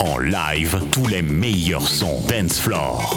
en live tous les meilleurs sons dance floor.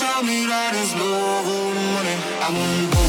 tell me that it's love or money. I.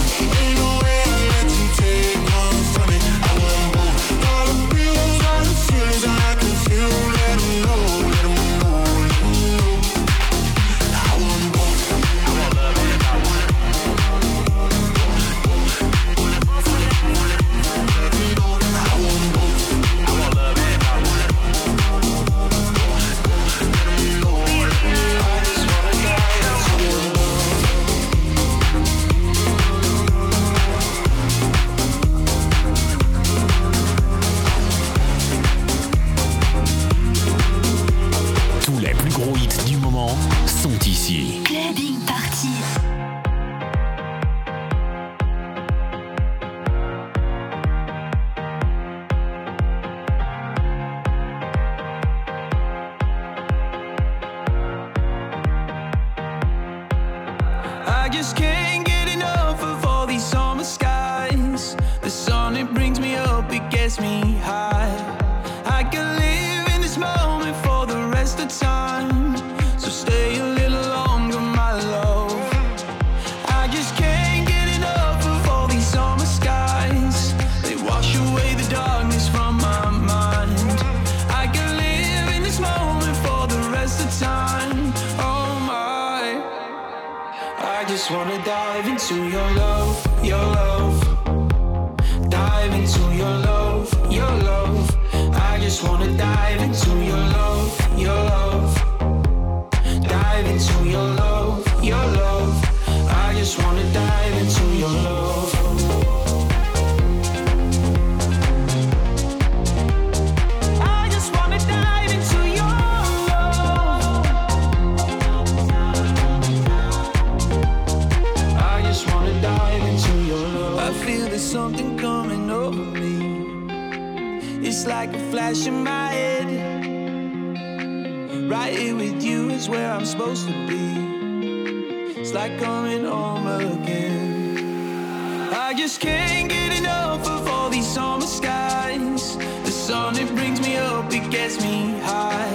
like coming home again. I just can't get enough of all these summer skies. The sun, it brings me up, it gets me high.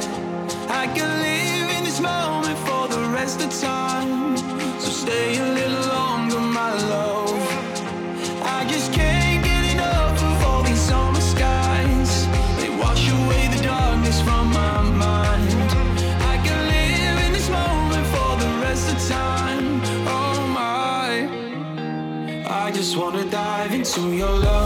I can live in this moment for the rest of time. To your love.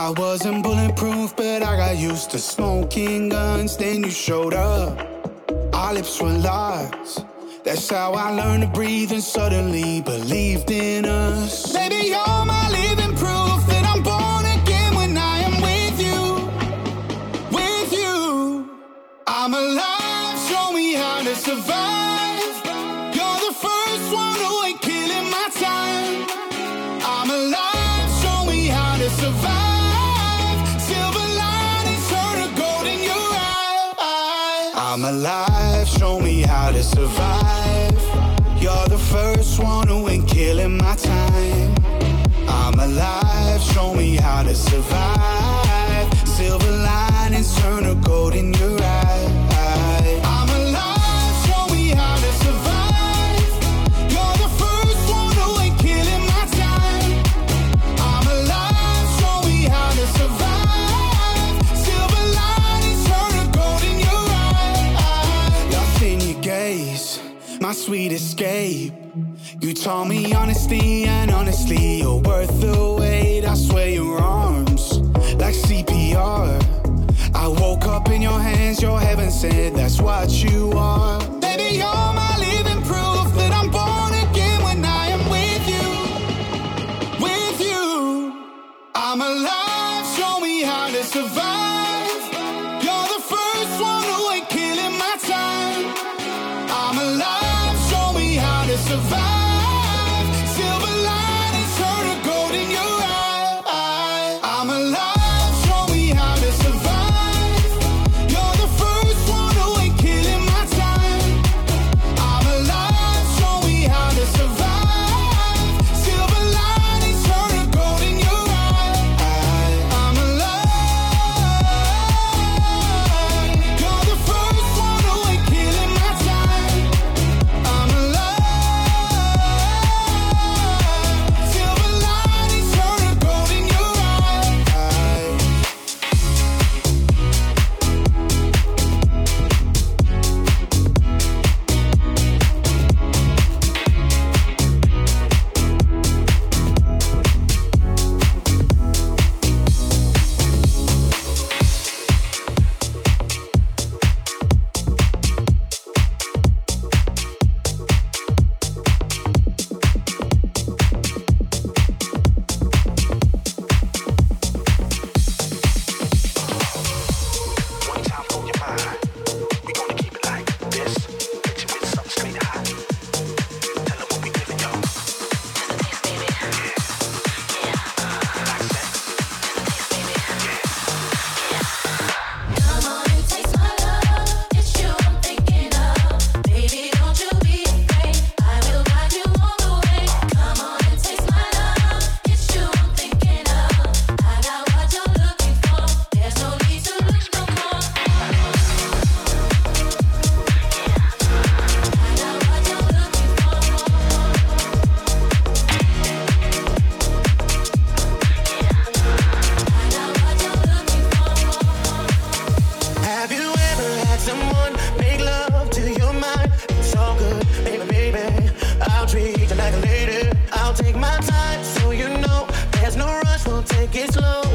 I wasn't bulletproof, but I got used to smoking guns. Then you showed up. Our lips were locked. That's how I learned to breathe and suddenly believed in us. Baby, you're my living proof that I'm born again when I am with you. With you, I'm alive. Show me how to survive. my life, show me how to survive. You're the first one who ain't killing my time. I'm alive, show me how to survive. escape. You taught me honesty, and honestly, you're worth the wait. I swear your arms, like CPR. I woke up in your hands, your heaven said that's what you are. Baby, you're my living proof that I'm born again when I am with you. With you, I'm alive, show me how to survive. Oh,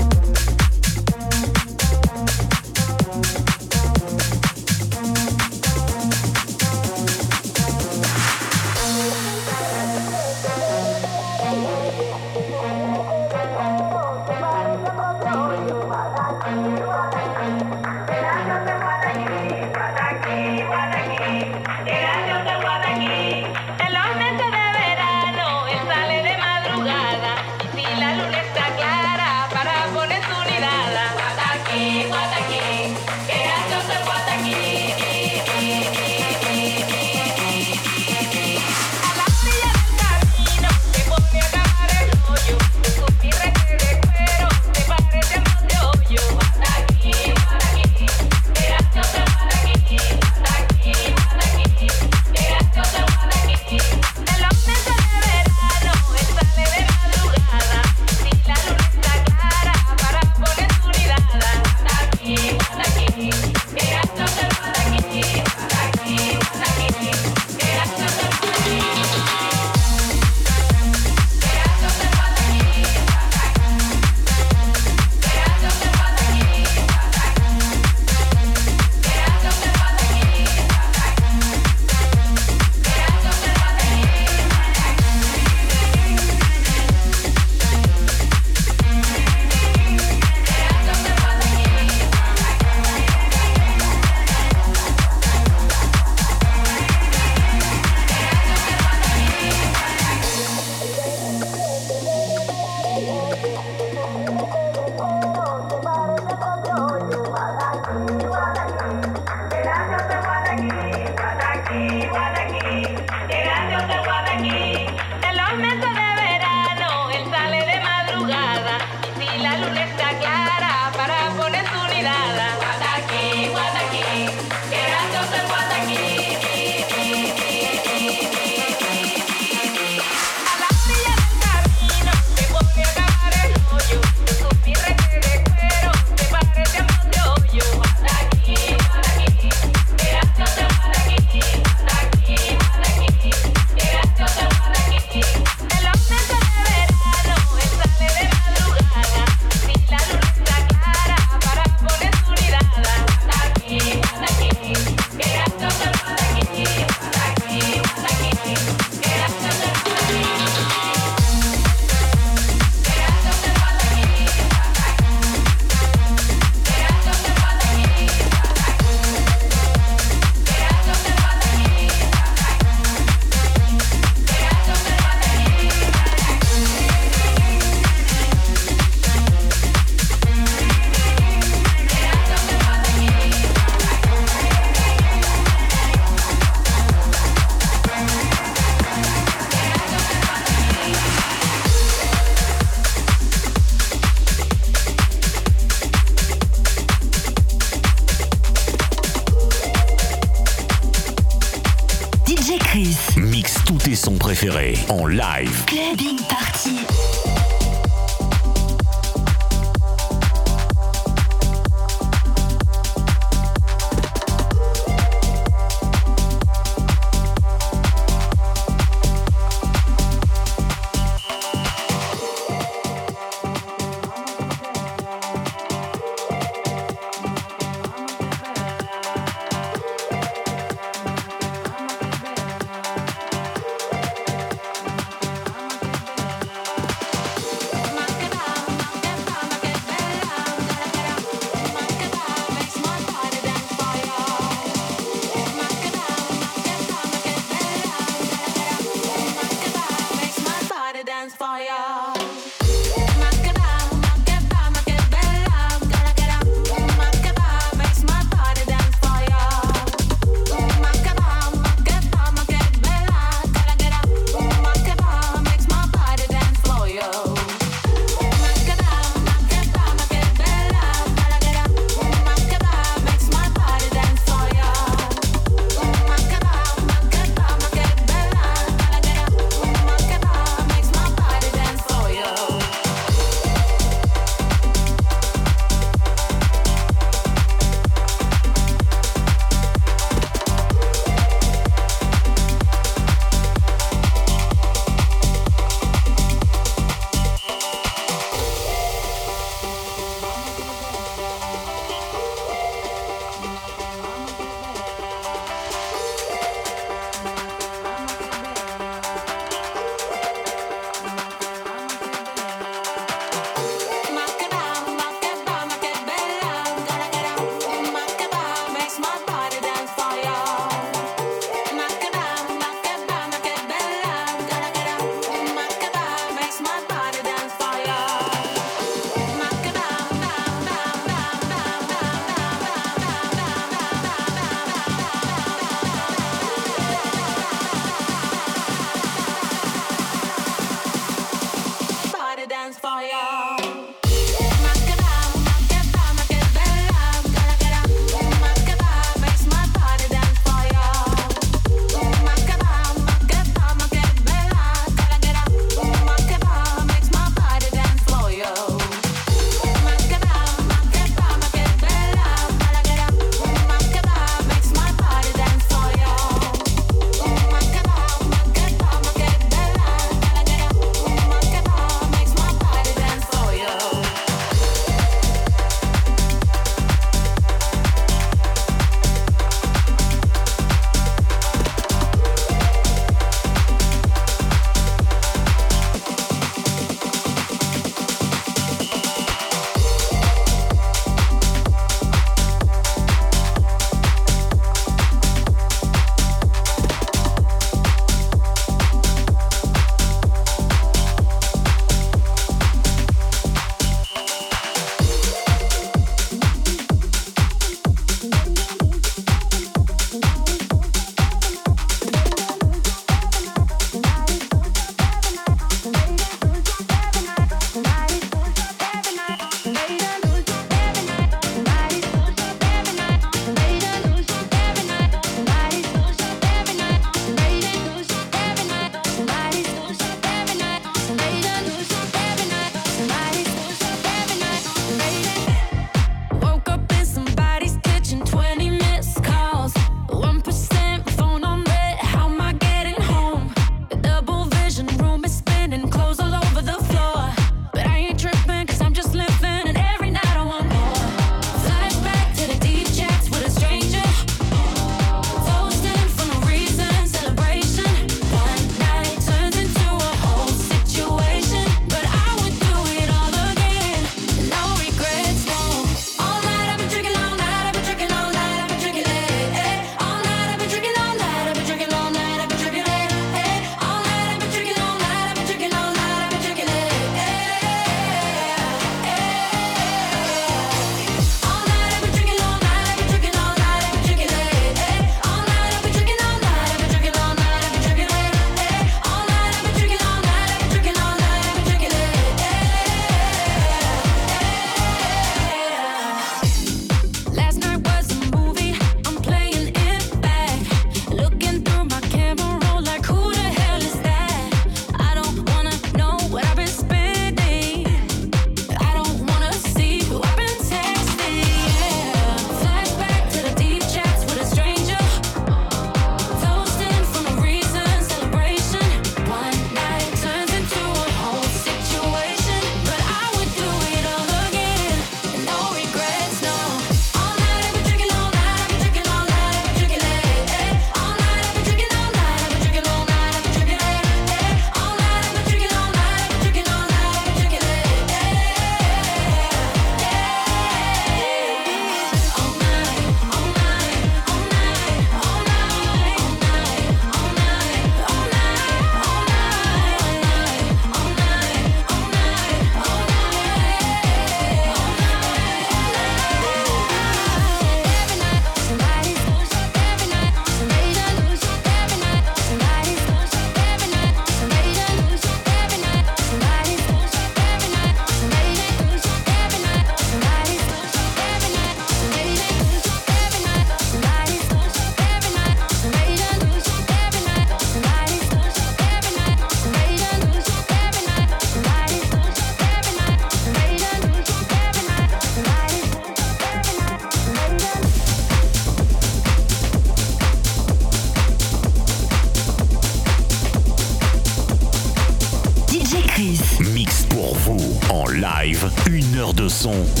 son.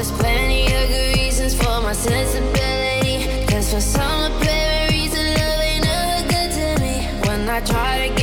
there's plenty of good reasons for my sensibility. Guess for some apparent reason, love ain't ever good to me. When I try to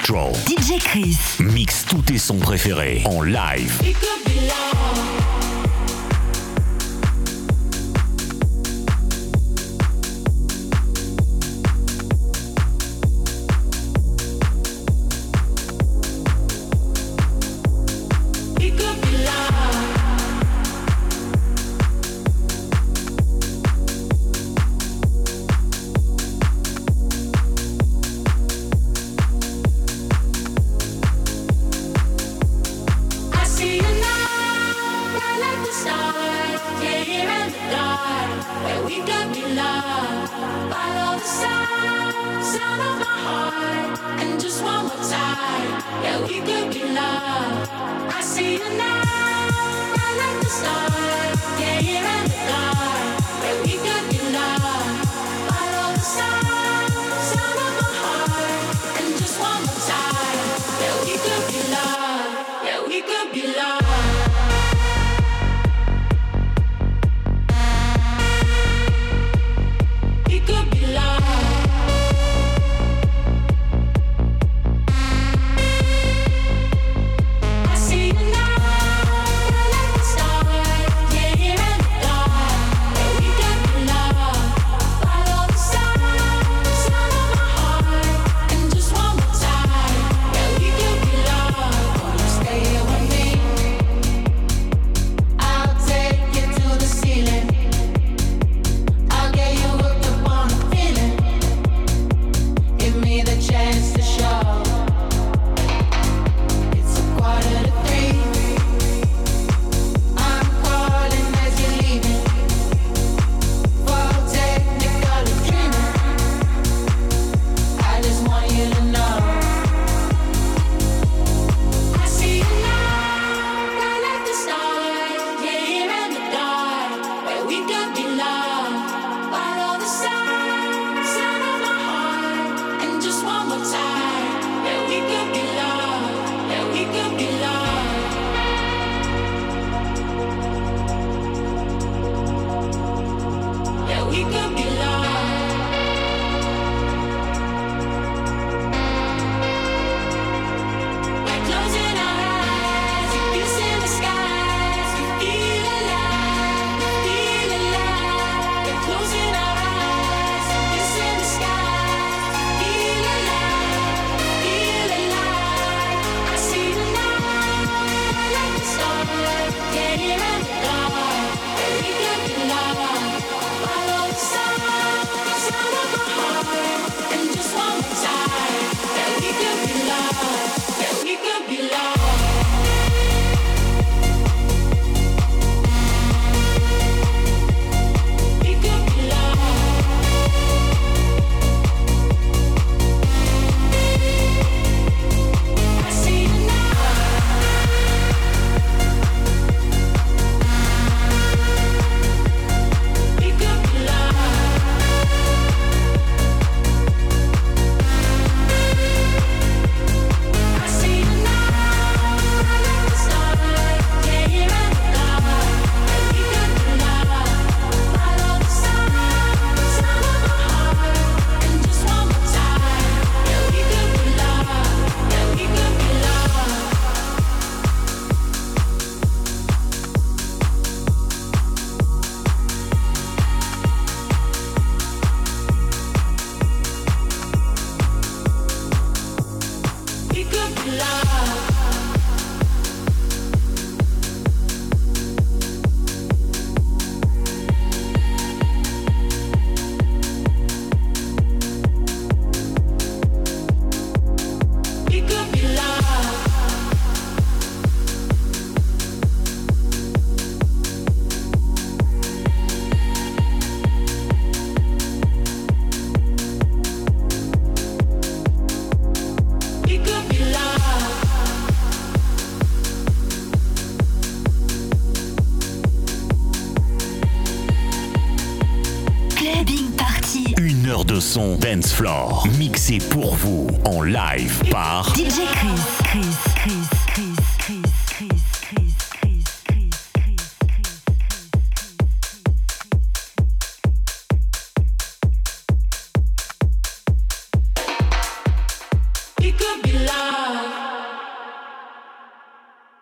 Electro. DJ Chris. Mix tous tes sons préférés en live. Son Dance Floor, mixé pour vous en live par DJ Chris.